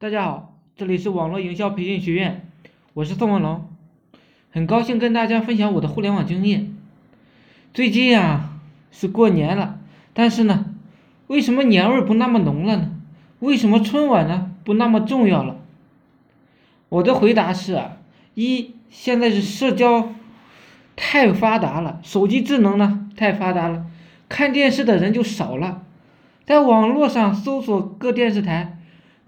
大家好，这里是网络营销培训学院，我是宋文龙，很高兴跟大家分享我的互联网经验。最近啊是过年了，但是呢，为什么年味不那么浓了呢？为什么春晚呢不那么重要了？我的回答是啊，一现在是社交太发达了，手机智能呢太发达了，看电视的人就少了，在网络上搜索各电视台。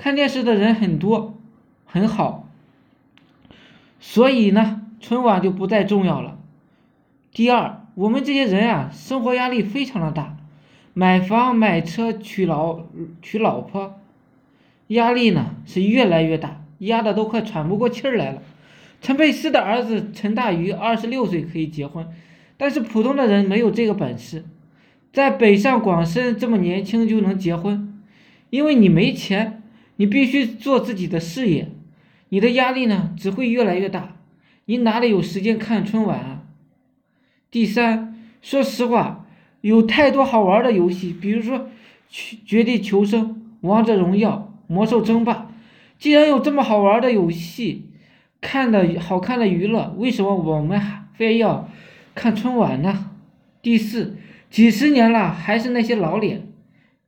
看电视的人很多，很好，所以呢，春晚就不再重要了。第二，我们这些人啊，生活压力非常的大，买房、买车、娶老娶老婆，压力呢是越来越大，压的都快喘不过气儿来了。陈佩斯的儿子陈大愚二十六岁可以结婚，但是普通的人没有这个本事，在北上广深这么年轻就能结婚，因为你没钱。你必须做自己的事业，你的压力呢只会越来越大，你哪里有时间看春晚啊？第三，说实话，有太多好玩的游戏，比如说《绝地求生》《王者荣耀》《魔兽争霸》，既然有这么好玩的游戏，看的好看的娱乐，为什么我们还非要看春晚呢？第四，几十年了还是那些老脸，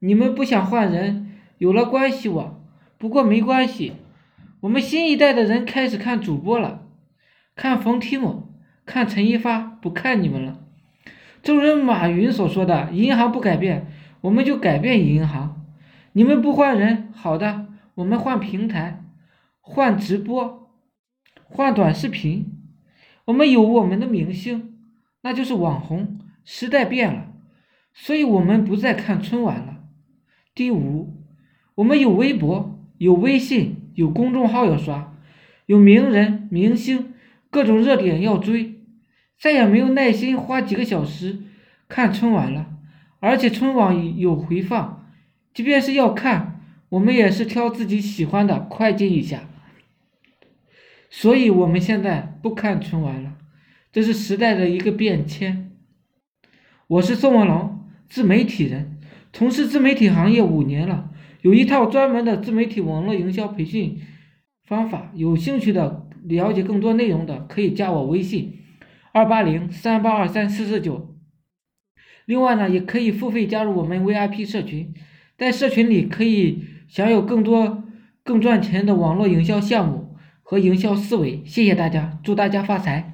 你们不想换人，有了关系网。不过没关系，我们新一代的人开始看主播了，看冯提莫，看陈一发，不看你们了。正如马云所说的：“银行不改变，我们就改变银行。”你们不换人，好的，我们换平台，换直播，换短视频。我们有我们的明星，那就是网红。时代变了，所以我们不再看春晚了。第五，我们有微博。有微信，有公众号要刷，有名人、明星，各种热点要追，再也没有耐心花几个小时看春晚了。而且春晚有回放，即便是要看，我们也是挑自己喜欢的快进一下。所以我们现在不看春晚了，这是时代的一个变迁。我是宋文龙，自媒体人，从事自媒体行业五年了。有一套专门的自媒体网络营销培训方法，有兴趣的了解更多内容的可以加我微信二八零三八二三四四九。另外呢，也可以付费加入我们 VIP 社群，在社群里可以享有更多更赚钱的网络营销项目和营销思维。谢谢大家，祝大家发财！